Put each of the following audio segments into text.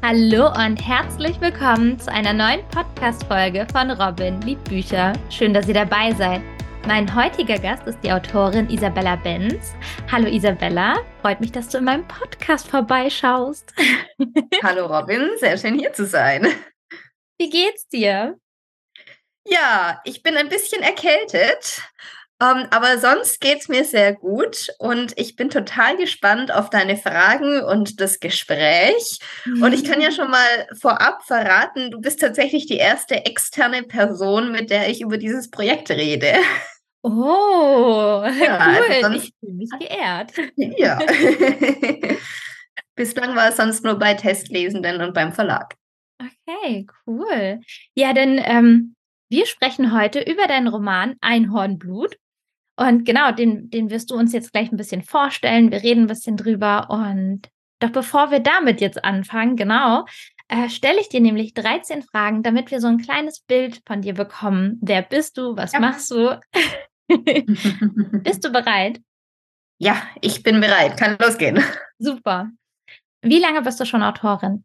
Hallo und herzlich willkommen zu einer neuen Podcast-Folge von Robin liebt Bücher. Schön, dass ihr dabei seid. Mein heutiger Gast ist die Autorin Isabella Benz. Hallo Isabella, freut mich, dass du in meinem Podcast vorbeischaust. Hallo Robin, sehr schön hier zu sein. Wie geht's dir? Ja, ich bin ein bisschen erkältet um, ähm, aber sonst geht es mir sehr gut und ich bin total gespannt auf deine Fragen und das Gespräch. Mhm. Und ich kann ja mhm. schon mal vorab verraten, du bist tatsächlich die erste externe Person, mit der ich über dieses Projekt rede. Oh, ja, also cool. Also sonst, ich bin mich geehrt. Ja. Bislang war es sonst nur bei Testlesenden und beim Verlag. Okay, cool. Ja, denn ähm, wir sprechen heute über deinen Roman Einhornblut. Und genau, den, den wirst du uns jetzt gleich ein bisschen vorstellen. Wir reden ein bisschen drüber. Und doch bevor wir damit jetzt anfangen, genau, äh, stelle ich dir nämlich 13 Fragen, damit wir so ein kleines Bild von dir bekommen. Wer bist du? Was ja. machst du? bist du bereit? Ja, ich bin bereit. Kann losgehen. Super. Wie lange bist du schon Autorin?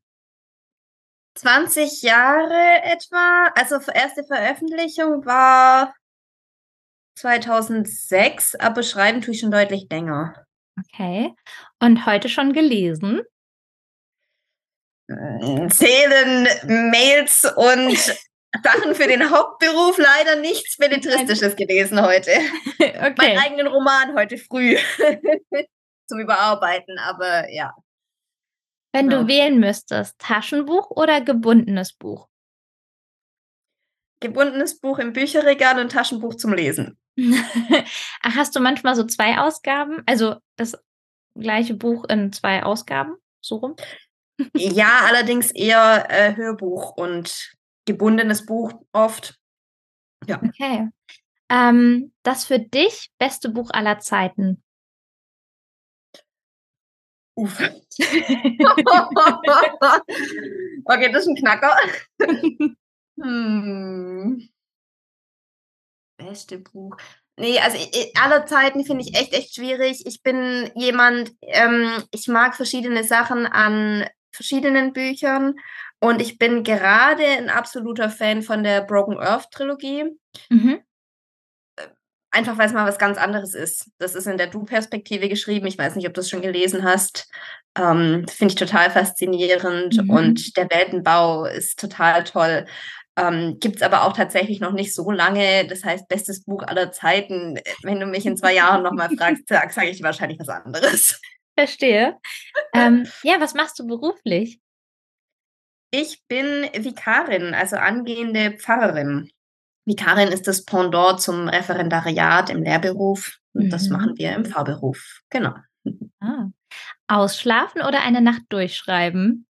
20 Jahre etwa. Also erste Veröffentlichung war 2006, aber schreiben tue ich schon deutlich länger. Okay. Und heute schon gelesen? Hm, zählen Mails und Sachen für den Hauptberuf leider nichts Belletristisches gelesen heute. Okay. Meinen eigenen Roman heute früh zum Überarbeiten, aber ja. Wenn genau. du wählen müsstest, Taschenbuch oder gebundenes Buch? Gebundenes Buch im Bücherregal und Taschenbuch zum Lesen. Hast du manchmal so zwei Ausgaben? Also das gleiche Buch in zwei Ausgaben? So rum? ja, allerdings eher äh, Hörbuch und gebundenes Buch oft. Ja. Okay. Ähm, das für dich beste Buch aller Zeiten? Uff. okay, das ist ein Knacker. hm beste Buch. Nee, also aller Zeiten finde ich echt, echt schwierig. Ich bin jemand, ähm, ich mag verschiedene Sachen an verschiedenen Büchern und ich bin gerade ein absoluter Fan von der Broken Earth Trilogie. Mhm. Einfach weil es mal was ganz anderes ist. Das ist in der Du-Perspektive geschrieben. Ich weiß nicht, ob du es schon gelesen hast. Ähm, Finde ich total faszinierend mhm. und der Weltenbau ist total toll. Ähm, Gibt es aber auch tatsächlich noch nicht so lange. Das heißt, bestes Buch aller Zeiten. Wenn du mich in zwei Jahren nochmal fragst, sage sag ich wahrscheinlich was anderes. Verstehe. ähm, ja, was machst du beruflich? Ich bin Vikarin, also angehende Pfarrerin. Vikarin ist das Pendant zum Referendariat im Lehrberuf. Und mhm. das machen wir im Fahrberuf. Genau. Ah. Ausschlafen oder eine Nacht durchschreiben?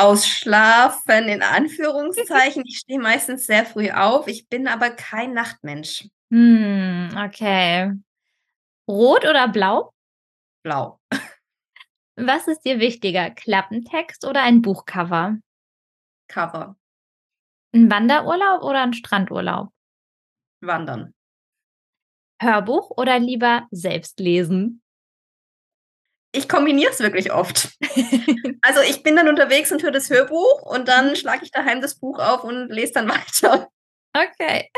Ausschlafen in Anführungszeichen. Ich stehe meistens sehr früh auf. Ich bin aber kein Nachtmensch. Hm, okay. Rot oder blau? Blau. Was ist dir wichtiger, Klappentext oder ein Buchcover? Cover. Ein Wanderurlaub oder ein Strandurlaub? Wandern. Hörbuch oder lieber selbst lesen? Ich kombiniere es wirklich oft. also ich bin dann unterwegs und höre das Hörbuch und dann schlage ich daheim das Buch auf und lese dann weiter. Okay.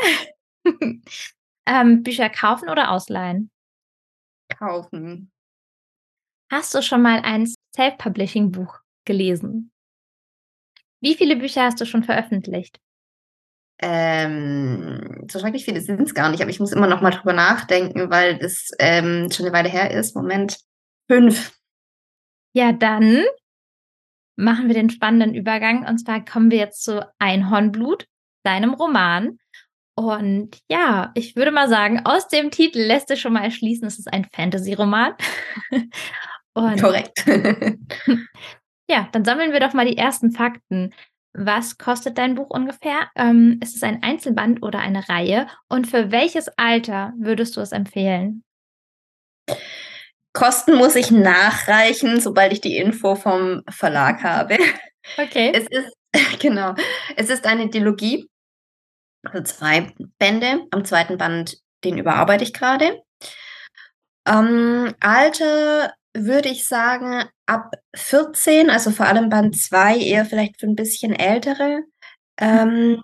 ähm, Bücher kaufen oder ausleihen? Kaufen. Hast du schon mal ein Self-Publishing-Buch gelesen? Wie viele Bücher hast du schon veröffentlicht? Ähm, so schrecklich viele sind es gar nicht, aber ich muss immer noch mal drüber nachdenken, weil das ähm, schon eine Weile her ist. Moment. Fünf. Ja, dann machen wir den spannenden Übergang. Und zwar kommen wir jetzt zu Einhornblut, deinem Roman. Und ja, ich würde mal sagen, aus dem Titel lässt sich schon mal erschließen, es ist ein Fantasy-Roman. Korrekt. ja, dann sammeln wir doch mal die ersten Fakten. Was kostet dein Buch ungefähr? Ähm, ist es ein Einzelband oder eine Reihe? Und für welches Alter würdest du es empfehlen? Kosten muss ich nachreichen, sobald ich die Info vom Verlag habe. Okay. Es ist, genau, es ist eine Dilogie, also zwei Bände. Am zweiten Band, den überarbeite ich gerade. Ähm, Alter würde ich sagen, ab 14, also vor allem Band 2, eher vielleicht für ein bisschen ältere ähm,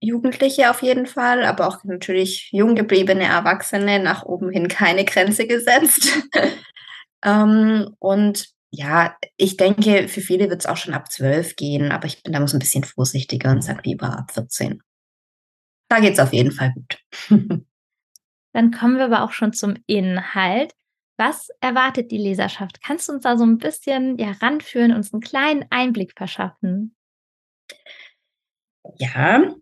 Jugendliche auf jeden Fall, aber auch natürlich jung gebliebene Erwachsene nach oben hin keine Grenze gesetzt. ähm, und ja, ich denke, für viele wird es auch schon ab 12 gehen, aber ich bin da muss ein bisschen vorsichtiger und sage lieber ab 14. Da geht es auf jeden Fall gut. Dann kommen wir aber auch schon zum Inhalt. Was erwartet die Leserschaft? Kannst du uns da so ein bisschen ja, ranführen, uns einen kleinen Einblick verschaffen? Ja,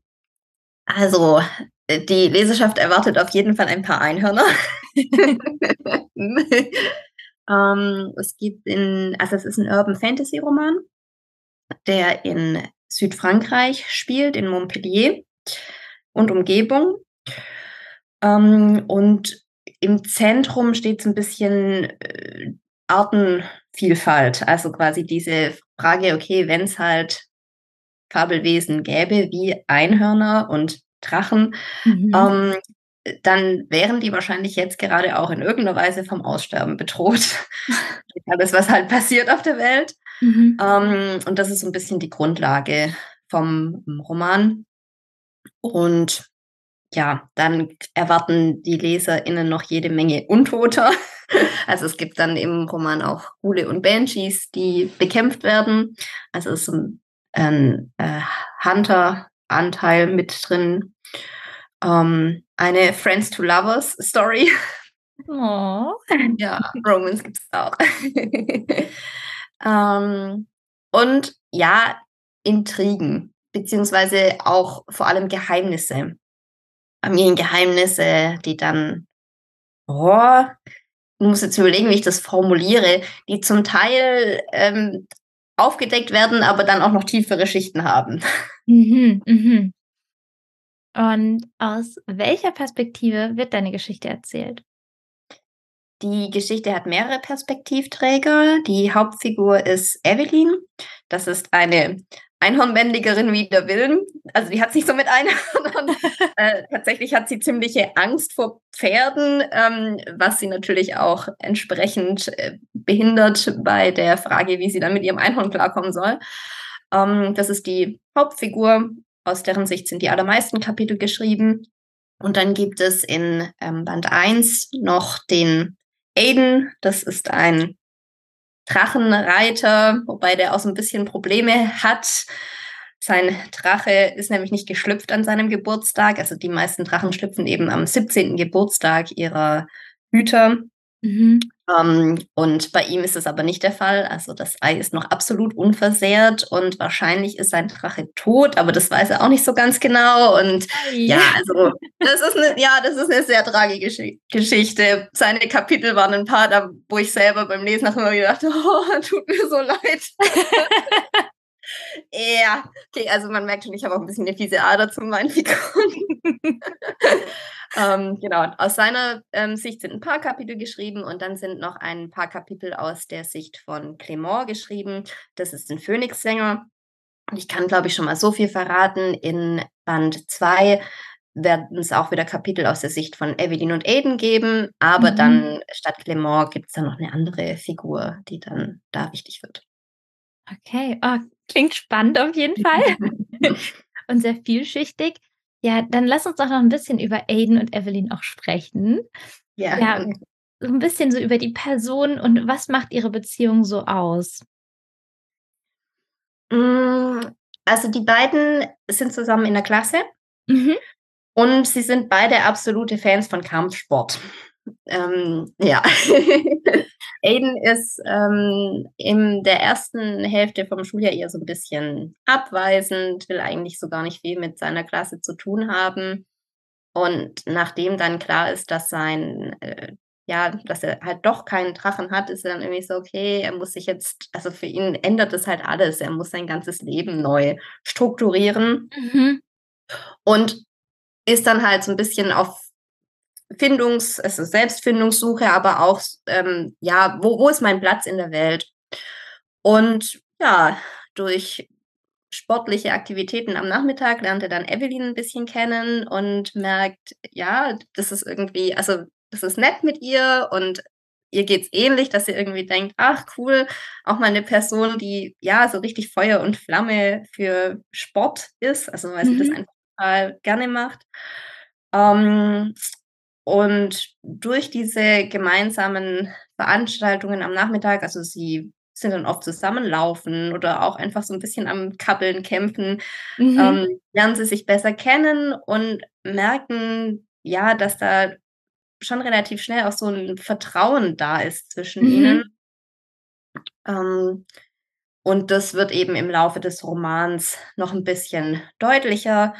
also die Leserschaft erwartet auf jeden Fall ein paar Einhörner. ähm, es gibt in, also es ist ein Urban Fantasy Roman, der in Südfrankreich spielt, in Montpellier und Umgebung. Ähm, und im Zentrum steht so ein bisschen äh, Artenvielfalt. Also quasi diese Frage, okay, wenn es halt Fabelwesen gäbe wie Einhörner und Drachen, mhm. ähm, dann wären die wahrscheinlich jetzt gerade auch in irgendeiner Weise vom Aussterben bedroht. Alles, was halt passiert auf der Welt. Mhm. Ähm, und das ist so ein bisschen die Grundlage vom Roman. Und ja, dann erwarten die LeserInnen noch jede Menge Untoter. Also es gibt dann im Roman auch Ghule und Banshees, die bekämpft werden. Also es ist ein, ein äh, Hunter-Anteil mit drin. Ähm, eine Friends to Lovers Story. Oh. Ja, Romans gibt es auch. ähm, und ja, Intrigen, beziehungsweise auch vor allem Geheimnisse. Familiengeheimnisse, die dann, oh, ich muss jetzt überlegen, wie ich das formuliere, die zum Teil ähm, aufgedeckt werden, aber dann auch noch tiefere Schichten haben. Mhm, mhm. Und aus welcher Perspektive wird deine Geschichte erzählt? Die Geschichte hat mehrere Perspektivträger. Die Hauptfigur ist Evelyn. Das ist eine Einhornbändigerin wider Willen. Also die hat sich so mit Einhörnern. äh, tatsächlich hat sie ziemliche Angst vor Pferden, ähm, was sie natürlich auch entsprechend äh, behindert bei der Frage, wie sie dann mit ihrem Einhorn klarkommen soll. Ähm, das ist die Hauptfigur. Aus deren Sicht sind die allermeisten Kapitel geschrieben. Und dann gibt es in ähm, Band 1 noch den Aiden. Das ist ein Drachenreiter, wobei der auch so ein bisschen Probleme hat. Sein Drache ist nämlich nicht geschlüpft an seinem Geburtstag. Also die meisten Drachen schlüpfen eben am 17. Geburtstag ihrer Hüter. Mhm. Um, und bei ihm ist es aber nicht der Fall. Also das Ei ist noch absolut unversehrt und wahrscheinlich ist sein Drache tot, aber das weiß er auch nicht so ganz genau. Und ja, also das ist eine, ja, das ist eine sehr tragische Geschichte. Seine Kapitel waren ein paar, da, wo ich selber beim Lesen nach immer gedacht, oh, tut mir so leid. Ja, okay, also man merkt schon, ich habe auch ein bisschen eine fiese Ader zu meinen Figuren. ähm, genau, aus seiner ähm, Sicht sind ein paar Kapitel geschrieben und dann sind noch ein paar Kapitel aus der Sicht von Clément geschrieben. Das ist ein Phönixsänger. Und ich kann, glaube ich, schon mal so viel verraten. In Band 2 werden es auch wieder Kapitel aus der Sicht von Evelyn und Aiden geben, aber mhm. dann statt Clément gibt es dann noch eine andere Figur, die dann da wichtig wird. Okay, oh, klingt spannend auf jeden Fall und sehr vielschichtig. Ja, dann lass uns doch noch ein bisschen über Aiden und Evelyn auch sprechen. Ja. ja. So ein bisschen so über die Person und was macht ihre Beziehung so aus? Mm, also die beiden sind zusammen in der Klasse mhm. und sie sind beide absolute Fans von Kampfsport. Ähm, ja. Aiden ist ähm, in der ersten Hälfte vom Schuljahr eher so ein bisschen abweisend, will eigentlich so gar nicht viel mit seiner Klasse zu tun haben. Und nachdem dann klar ist, dass sein, äh, ja, dass er halt doch keinen Drachen hat, ist er dann irgendwie so, okay, er muss sich jetzt, also für ihn ändert es halt alles. Er muss sein ganzes Leben neu strukturieren. Mhm. Und ist dann halt so ein bisschen auf Findungs-, also Selbstfindungssuche, aber auch, ähm, ja, wo, wo ist mein Platz in der Welt? Und ja, durch sportliche Aktivitäten am Nachmittag lernt er dann Evelyn ein bisschen kennen und merkt, ja, das ist irgendwie, also das ist nett mit ihr und ihr geht's ähnlich, dass ihr irgendwie denkt, ach cool, auch mal eine Person, die ja so richtig Feuer und Flamme für Sport ist, also weil sie das Mhm. einfach total gerne macht. Ähm, und durch diese gemeinsamen Veranstaltungen am Nachmittag, also sie sind dann oft zusammenlaufen oder auch einfach so ein bisschen am Kappeln, Kämpfen, Mhm. ähm, lernen sie sich besser kennen und merken, ja, dass da schon relativ schnell auch so ein Vertrauen da ist zwischen Mhm. ihnen. Ähm, und das wird eben im Laufe des Romans noch ein bisschen deutlicher,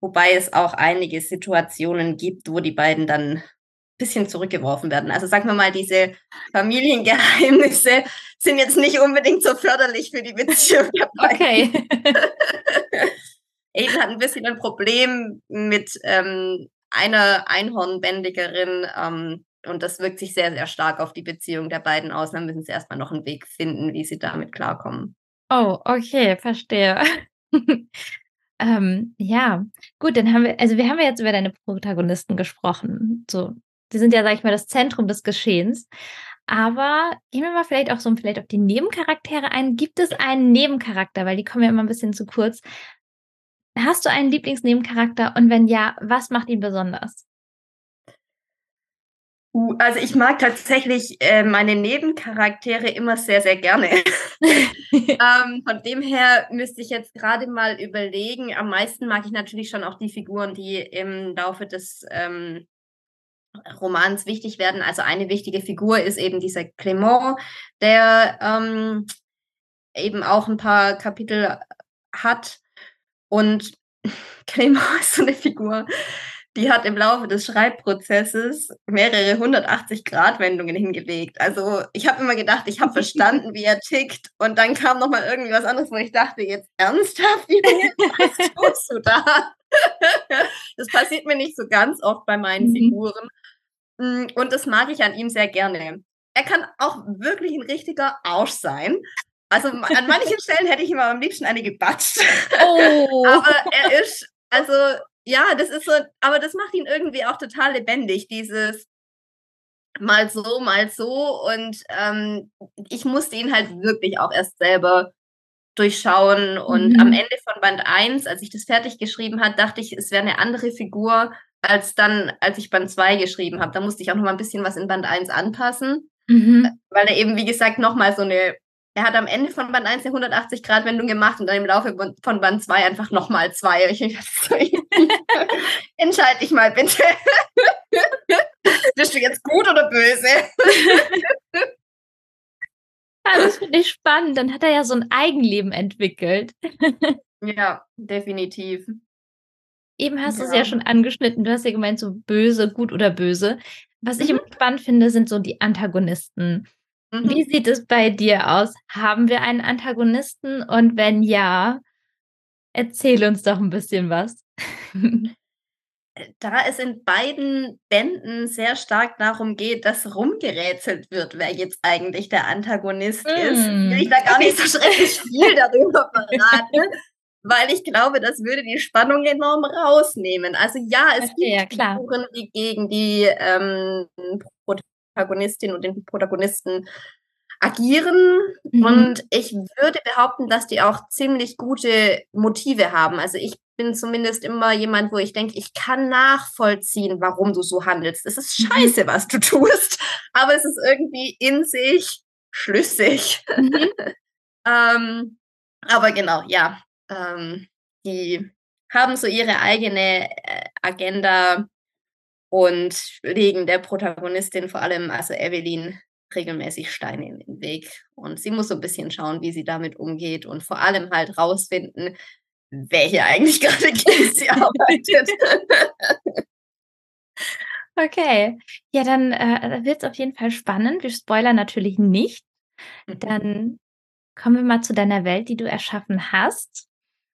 wobei es auch einige Situationen gibt, wo die beiden dann ein bisschen zurückgeworfen werden. Also, sagen wir mal, diese Familiengeheimnisse sind jetzt nicht unbedingt so förderlich für die Beziehung. Okay. Aiden hat ein bisschen ein Problem mit, ähm, einer Einhornbändigerin, ähm, und das wirkt sich sehr, sehr stark auf die Beziehung der beiden aus. Dann müssen sie erst mal noch einen Weg finden, wie sie damit klarkommen. Oh, okay, verstehe. Ähm, ja, gut, dann haben wir also, wir haben ja jetzt über deine Protagonisten gesprochen. So, die sind ja, sage ich mal, das Zentrum des Geschehens. Aber gehen wir mal vielleicht auch so vielleicht auf die Nebencharaktere ein. Gibt es einen Nebencharakter, weil die kommen ja immer ein bisschen zu kurz. Hast du einen Lieblingsnebencharakter und wenn ja, was macht ihn besonders? Uh, also, ich mag tatsächlich, äh, meine Nebencharaktere immer sehr, sehr gerne. Ähm, von dem her müsste ich jetzt gerade mal überlegen. Am meisten mag ich natürlich schon auch die Figuren, die im Laufe des, ähm, Romans wichtig werden. Also, eine wichtige Figur ist eben dieser Clement, der, ähm, eben auch ein paar Kapitel hat. Und Clement ist so eine Figur, die hat im Laufe des Schreibprozesses mehrere 180-Grad-Wendungen hingelegt. Also, ich habe immer gedacht, ich habe verstanden, wie er tickt und dann kam noch mal irgendwie was anderes, wo ich dachte: „Jetzt ernsthaft, was tust du da?“ Das passiert mir nicht so ganz oft bei meinen Mhm. Figuren. Hm, und das mag ich an ihm sehr gerne. Er kann auch wirklich 'n richtiger Arsch sein. Also, an manchen Stellen hätte ich ihm aber am liebsten eine gebatscht. Oh. Aber er ist also, ja, das ist so aber das macht ihn irgendwie auch total lebendig, dieses mal so, mal so und, ähm, ich musste ihn halt wirklich auch erst selber durchschauen und am Mhm. Ende von Band 1, als ich das fertig geschrieben habe, dachte ich, es wäre 'ne andere Figur als dann, als ich Band 2 geschrieben habe. Da musste ich auch noch mal 'n bisschen was in Band 1 anpassen, Mhm. weil er eben, wie gesagt, noch mal so 'ne er hat am Ende von Band 1 'ne 180-Grad-Wendung gemacht und dann im Laufe von Band 2 einfach noch mal 2. Ich „Entscheide dich mal bitte. Bist du jetzt gut oder böse?“ Ah, das finde ich spannend. Dann hat er ja so 'n Eigenleben entwickelt. Ja, definitiv. Eben hast du's Ja. ja schon angeschnitten. Du hast ja gemeint, so böse, gut oder böse. Was ich Mhm. immer spannend finde, sind so die Antagonisten. Wie Mhm. sieht es bei dir aus? Haben wir einen Antagonisten und wenn ja, erzähl uns doch 'n bisschen was. Da es in beiden Bänden sehr stark darum geht, dass rumgerätselt wird, wer jetzt eigentlich der Antagonist ist, will ich da gar okay. nicht so schrecklich viel darüber verraten, weil ich glaube, das würde die Spannung enorm rausnehmen. Also, ja, es Verstehe, gibt klar. Figuren, die gegen die, ähm, Protagonistin und den Protagonisten agieren Mhm. und ich würde behaupten, dass die auch ziemlich gute Motive haben. Also, ich bin zumindest immer jemand, wo ich denke, ich kann nachvollziehen, warum du so handelst. Es ist Mhm. scheiße, was du tust, aber es ist irgendwie in sich schlüssig. Mhm. Ähm, aber genau, ja, ähm, die haben so ihre eigene, äh, Agenda und legen der Protagonistin, vor allem also Evelyn, regelmäßig Steine in den Weg. Und sie muss so 'n bisschen schauen, wie sie damit umgeht und vor allem halt rausfinden, wer hier eigentlich grade gegen sie arbeitet. Okay. Ja, dann, äh, wird's auf jeden Fall spannend. Wir spoilern natürlich nicht. Mhm. Dann kommen wir mal zu deiner Welt, die du erschaffen hast.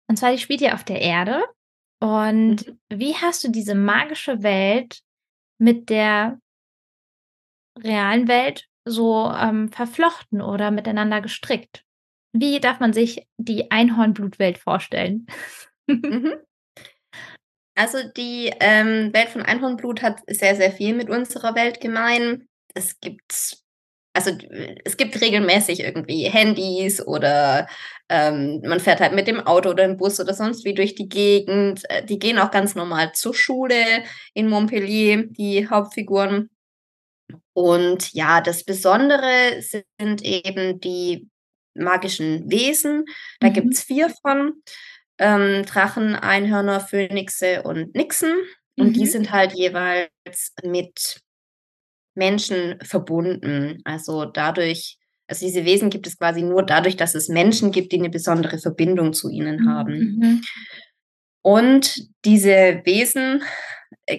Und zwar, die spielt ja auf der Erde. Und Mhm. wie hast du diese magische Welt mit der realen Welt so, ähm, verflochten oder miteinander gestrickt? Wie darf man sich die Einhornblutwelt vorstellen? Mhm. Also, die, ähm, Welt von Einhornblut hat sehr, sehr viel mit unserer Welt gemein. Es gibt also es gibt regelmäßig irgendwie Handys oder ähm, man fährt halt mit dem Auto oder im Bus oder sonst wie durch die Gegend. Äh, die gehen auch ganz normal zur Schule in Montpellier, die Hauptfiguren. Und ja, das Besondere sind eben die magischen Wesen. Da mhm. gibt es vier von. Ähm, Drachen, Einhörner, Phönixe und Nixen. Und mhm. die sind halt jeweils mit Menschen verbunden. Also dadurch, also diese Wesen gibt es quasi nur dadurch, dass es Menschen gibt, die eine besondere Verbindung zu ihnen mhm, haben. Mhm. Und diese Wesen äh,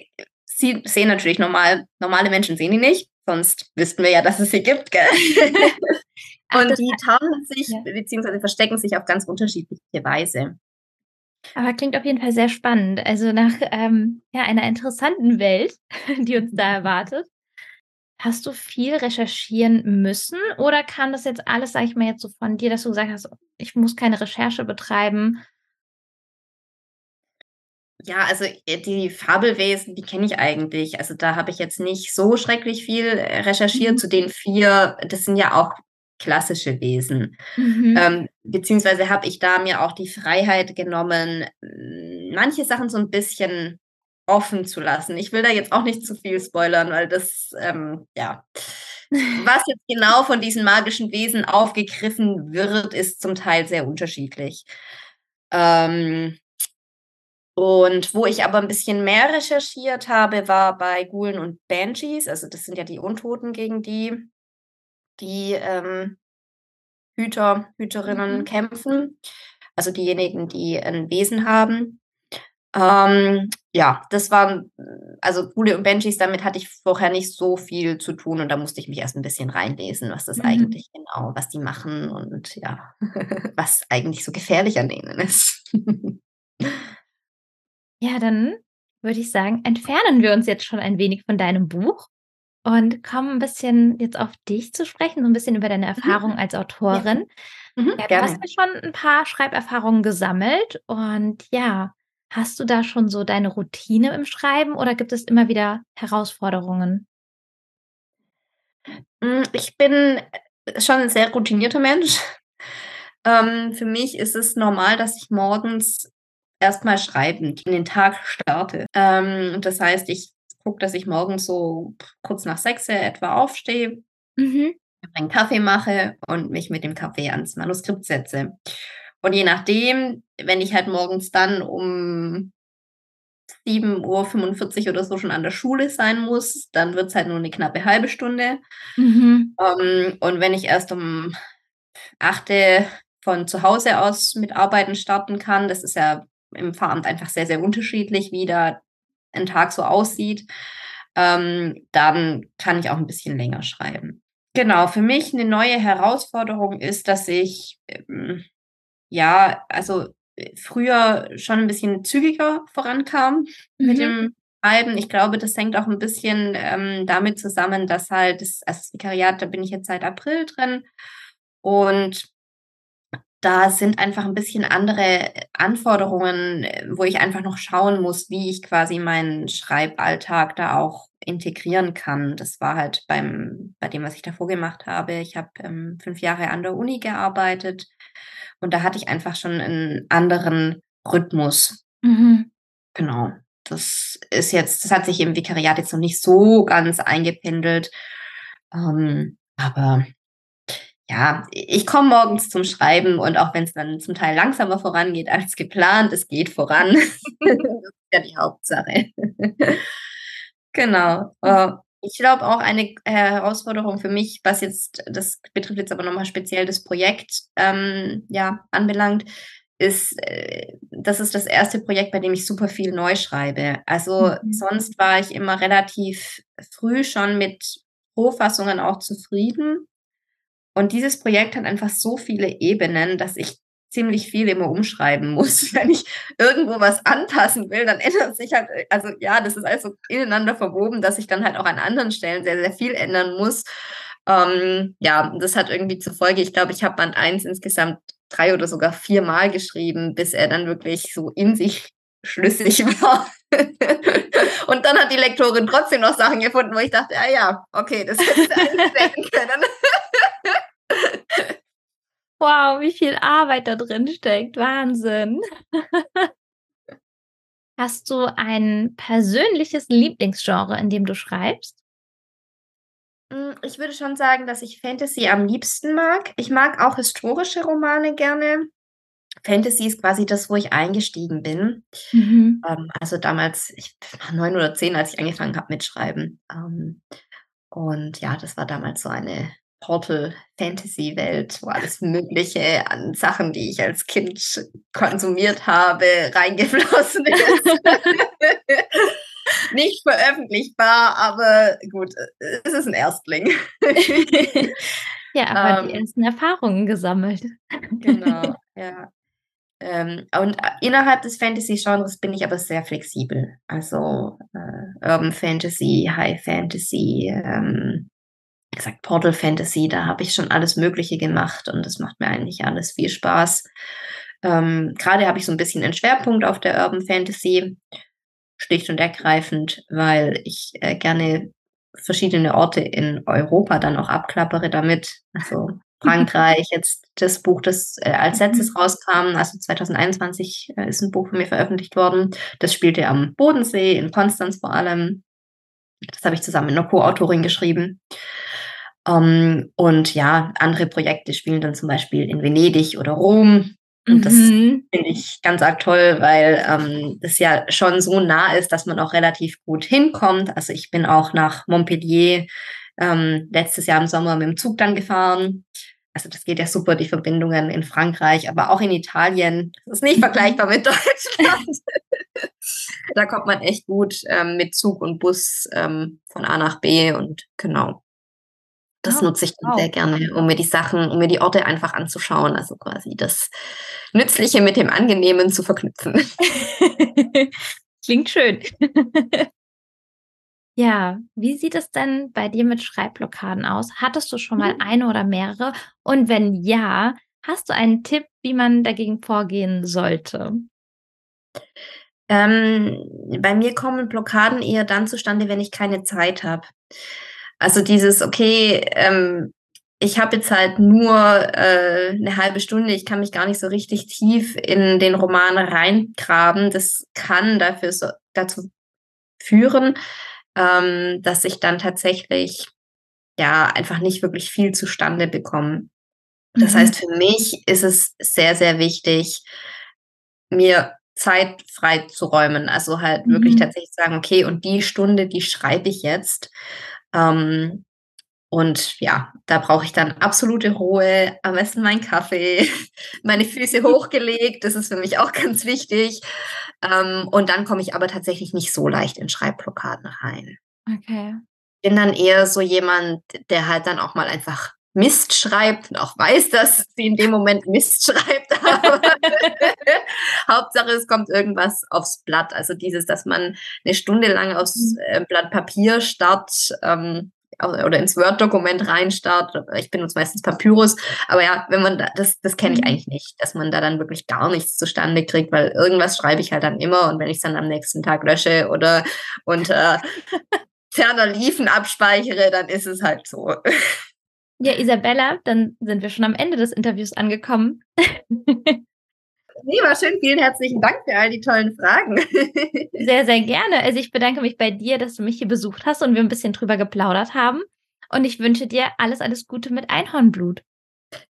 sie sehen natürlich normal, normale Menschen sehen die nicht, sonst wüssten wir ja, dass es sie gibt, gell? Und die tarnen sich ja. bzw. verstecken sich auf ganz unterschiedliche Weise. Aber klingt auf jeden Fall sehr spannend. Also nach ähm, ja, einer interessanten Welt, die uns da erwartet. Hast du viel recherchieren müssen oder kam das jetzt alles, sage ich mal, jetzt so von dir, dass du gesagt hast, ich muss keine Recherche betreiben? Ja, also äh, die Fabelwesen, die kenne ich eigentlich. Also da habe ich jetzt nicht so schrecklich viel äh, recherchiert. Mhm. Zu den vier, das sind ja auch klassische Wesen. Mhm. Ähm, beziehungsweise habe ich da mir auch die Freiheit genommen, manche Sachen so ein bisschen offen zu lassen. Ich will da jetzt auch nicht zu viel spoilern, weil das, ähm, ja. Was jetzt genau von diesen magischen Wesen aufgegriffen wird, ist zum Teil sehr unterschiedlich. Ähm, und wo ich aber ein bisschen mehr recherchiert habe, war bei Ghoulen und Banshees. Also das sind ja die Untoten, gegen die die ähm, Hüter, Hüterinnen mhm. kämpfen. Also diejenigen, die ein Wesen haben. Ähm, ja, das waren, also Gule und Benjis, damit hatte ich vorher nicht so viel zu tun und da musste ich mich erst ein bisschen reinlesen, was das mhm. eigentlich genau, was die machen und ja, was eigentlich so gefährlich an denen ist. ja, dann würde ich sagen, entfernen wir uns jetzt schon ein wenig von deinem Buch und kommen ein bisschen jetzt auf dich zu sprechen, so ein bisschen über deine mhm. Erfahrung als Autorin. Ja. Mhm, ja, du hast ja schon ein paar Schreiberfahrungen gesammelt und ja, Hast du da schon so deine Routine im Schreiben oder gibt es immer wieder Herausforderungen? Hm, ich bin äh, schon ein sehr routinierter Mensch. Ähm, für mich ist es normal, dass ich morgens erstmal schreibend in den Tag starte. Ähm, das heißt, ich gucke, dass ich morgens so kurz nach sechs etwa aufstehe, mhm. einen Kaffee mache und mich mit dem Kaffee ans Manuskript setze. Und je nachdem, wenn ich halt morgens dann um 7.45 Uhr oder so schon an der Schule sein muss, dann wird es halt nur eine knappe halbe Stunde. Mhm. Um, ähm, und wenn ich erst um 8 Uhr von zu Hause aus mit Arbeiten starten kann, das ist ja im Pfarramt einfach sehr, sehr unterschiedlich, wie da ein Tag so aussieht, ähm, dann kann ich auch ein bisschen länger schreiben. Genau, für mich eine neue Herausforderung ist, dass ich ähm, ja, also äh, früher schon ein bisschen zügiger vorankam mhm. mit dem Schreiben. Ich glaube, das hängt auch ein bisschen ähm, damit zusammen, dass halt das, also das Vikariat, da bin ich jetzt seit April drin und da sind einfach ein bisschen andere Anforderungen, wo ich einfach noch schauen muss, wie ich quasi meinen Schreiballtag da auch integrieren kann. Das war halt beim, bei dem, was ich davor gemacht habe. Ich habe ähm, fünf Jahre an der Uni gearbeitet und da hatte ich einfach schon einen anderen Rhythmus. Mhm. Genau. Das ist jetzt, das hat sich im Vikariat jetzt noch nicht so ganz eingependelt. Ähm, aber ja, ich komme morgens zum Schreiben und auch wenn es dann zum Teil langsamer vorangeht als geplant, es geht voran. das ist ja die Hauptsache. genau. Äh, ich glaube auch eine Herausforderung für mich, was jetzt, das betrifft jetzt aber nochmal speziell das Projekt, ähm, ja, anbelangt, ist, äh, das ist das erste Projekt, bei dem ich super viel neu schreibe. Also mhm. sonst war ich immer relativ früh schon mit Rohfassungen auch zufrieden. Und dieses Projekt hat einfach so viele Ebenen, dass ich ziemlich viel immer umschreiben muss. Wenn ich irgendwo was anpassen will, dann ändert sich halt, also ja, das ist also ineinander verwoben, dass ich dann halt auch an anderen Stellen sehr, sehr viel ändern muss. Ähm, ja, das hat irgendwie zur Folge, ich glaube, ich habe Band 1 insgesamt drei oder sogar viermal geschrieben, bis er dann wirklich so in sich schlüssig war. und dann hat die Lektorin trotzdem noch Sachen gefunden, wo ich dachte, ah ja, okay, das hätte denken können. wow, wie viel Arbeit da drin steckt. Wahnsinn. Hast du ein persönliches Lieblingsgenre, in dem du schreibst? Hm, ich würde schon sagen, dass ich Fantasy am liebsten mag. Ich mag auch historische Romane gerne. Fantasy ist quasi das, wo ich eingestiegen bin. Mhm. Ähm, also damals, ich war neun oder zehn, als ich angefangen habe mit Schreiben. Ähm, und ja, das war damals so eine Portal-Fantasy-Welt, wo alles Mögliche an Sachen, die ich als Kind konsumiert habe, reingeflossen ist. Nicht veröffentlichbar, aber gut, es ist ein Erstling. ja, aber ähm, die ersten Erfahrungen gesammelt. Genau, ja. Ähm, und äh, innerhalb des Fantasy-Genres bin ich aber sehr flexibel. Also äh, Urban Fantasy, High Fantasy, ähm, gesagt Portal Fantasy, da habe ich schon alles Mögliche gemacht und das macht mir eigentlich alles viel Spaß. Ähm, Gerade habe ich so ein bisschen einen Schwerpunkt auf der Urban Fantasy, schlicht und ergreifend, weil ich äh, gerne verschiedene Orte in Europa dann auch abklappere damit. Also Frankreich, jetzt das Buch, das äh, als letztes mhm. rauskam, also 2021 äh, ist ein Buch von mir veröffentlicht worden. Das spielte am Bodensee, in Konstanz vor allem. Das habe ich zusammen mit einer Co-Autorin geschrieben. Um, ähm, und ja, andere Projekte spielen dann zum Beispiel in Venedig oder Rom. Und das mhm. finde ich ganz arg toll, weil ähm, das ja schon so nah ist, dass man auch relativ gut hinkommt. Also ich bin auch nach Montpellier ähm, letztes Jahr im Sommer mit dem Zug dann gefahren. Also das geht ja super, die Verbindungen in Frankreich, aber auch in Italien. Das ist nicht vergleichbar mit Deutschland. da kommt man echt gut ähm, mit Zug und Bus ähm, von A nach B und genau. Das oh, nutze ich dann wow. sehr gerne, um mir die Sachen, um mir die Orte einfach anzuschauen. Also quasi das Nützliche mit dem Angenehmen zu verknüpfen. Klingt schön. Ja, wie sieht es denn bei dir mit Schreibblockaden aus? Hattest du schon mal mhm. eine oder mehrere? Und wenn ja, hast du einen Tipp, wie man dagegen vorgehen sollte? Ähm, bei mir kommen Blockaden eher dann zustande, wenn ich keine Zeit habe. Also dieses, okay, ähm, ich habe jetzt halt nur äh, eine halbe Stunde, ich kann mich gar nicht so richtig tief in den Roman reingraben. Das kann dafür so, dazu führen, ähm, dass ich dann tatsächlich ja einfach nicht wirklich viel zustande bekomme. Das mhm. heißt, für mich ist es sehr, sehr wichtig, mir Zeit frei zu räumen. Also halt mhm. wirklich tatsächlich sagen, okay, und die Stunde, die schreibe ich jetzt. Ähm, und ja, da brauche ich dann absolute Ruhe, am besten meinen Kaffee, meine Füße hochgelegt, das ist für mich auch ganz wichtig. Ähm, und dann komme ich aber tatsächlich nicht so leicht in Schreibblockaden rein. Okay. Bin dann eher so jemand, der halt dann auch mal einfach Mist schreibt und auch weiß, dass sie in dem Moment Mist schreibt. Hauptsache, es kommt irgendwas aufs Blatt. Also dieses, dass man eine Stunde lang aufs mhm. äh, Blatt Papier starrt, ähm, oder ins Word-Dokument reinstarrt. Ich benutze meistens Papyrus. Aber ja, wenn man da, das, das kenne ich mhm. eigentlich nicht, dass man da dann wirklich gar nichts zustande kriegt, weil irgendwas schreibe ich halt dann immer und wenn ich es dann am nächsten Tag lösche oder unter ferner Liefen abspeichere, dann ist es halt so. Ja, Isabella, dann sind wir schon am Ende des Interviews angekommen. Nee, war schön. Vielen herzlichen Dank für all die tollen Fragen. Sehr, sehr gerne. Also ich bedanke mich bei dir, dass du mich hier besucht hast und wir ein bisschen drüber geplaudert haben. Und ich wünsche dir alles, alles Gute mit Einhornblut.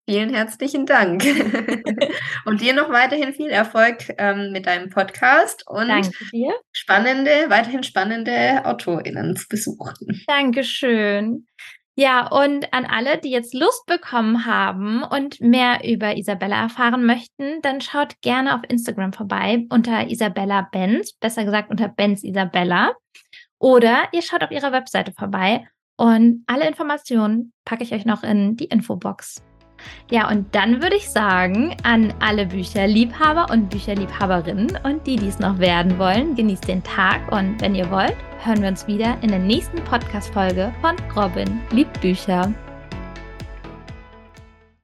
Vielen herzlichen Dank. und dir noch weiterhin viel Erfolg ähm, mit deinem Podcast und spannende, weiterhin spannende AutorInnen zu besuchen. Dankeschön. Ja, und an alle, die jetzt Lust bekommen haben und mehr über Isabella erfahren möchten, dann schaut gerne auf Instagram vorbei unter Isabella Benz, besser gesagt unter Benz Isabella. Oder ihr schaut auf ihrer Webseite vorbei und alle Informationen packe ich euch noch in die Infobox. Ja, und dann würde ich sagen, an alle Bücherliebhaber und Bücherliebhaberinnen und die, die es noch werden wollen, genießt den Tag und wenn ihr wollt, hören wir uns wieder in der nächsten Podcast-Folge von Robin liebt Bücher.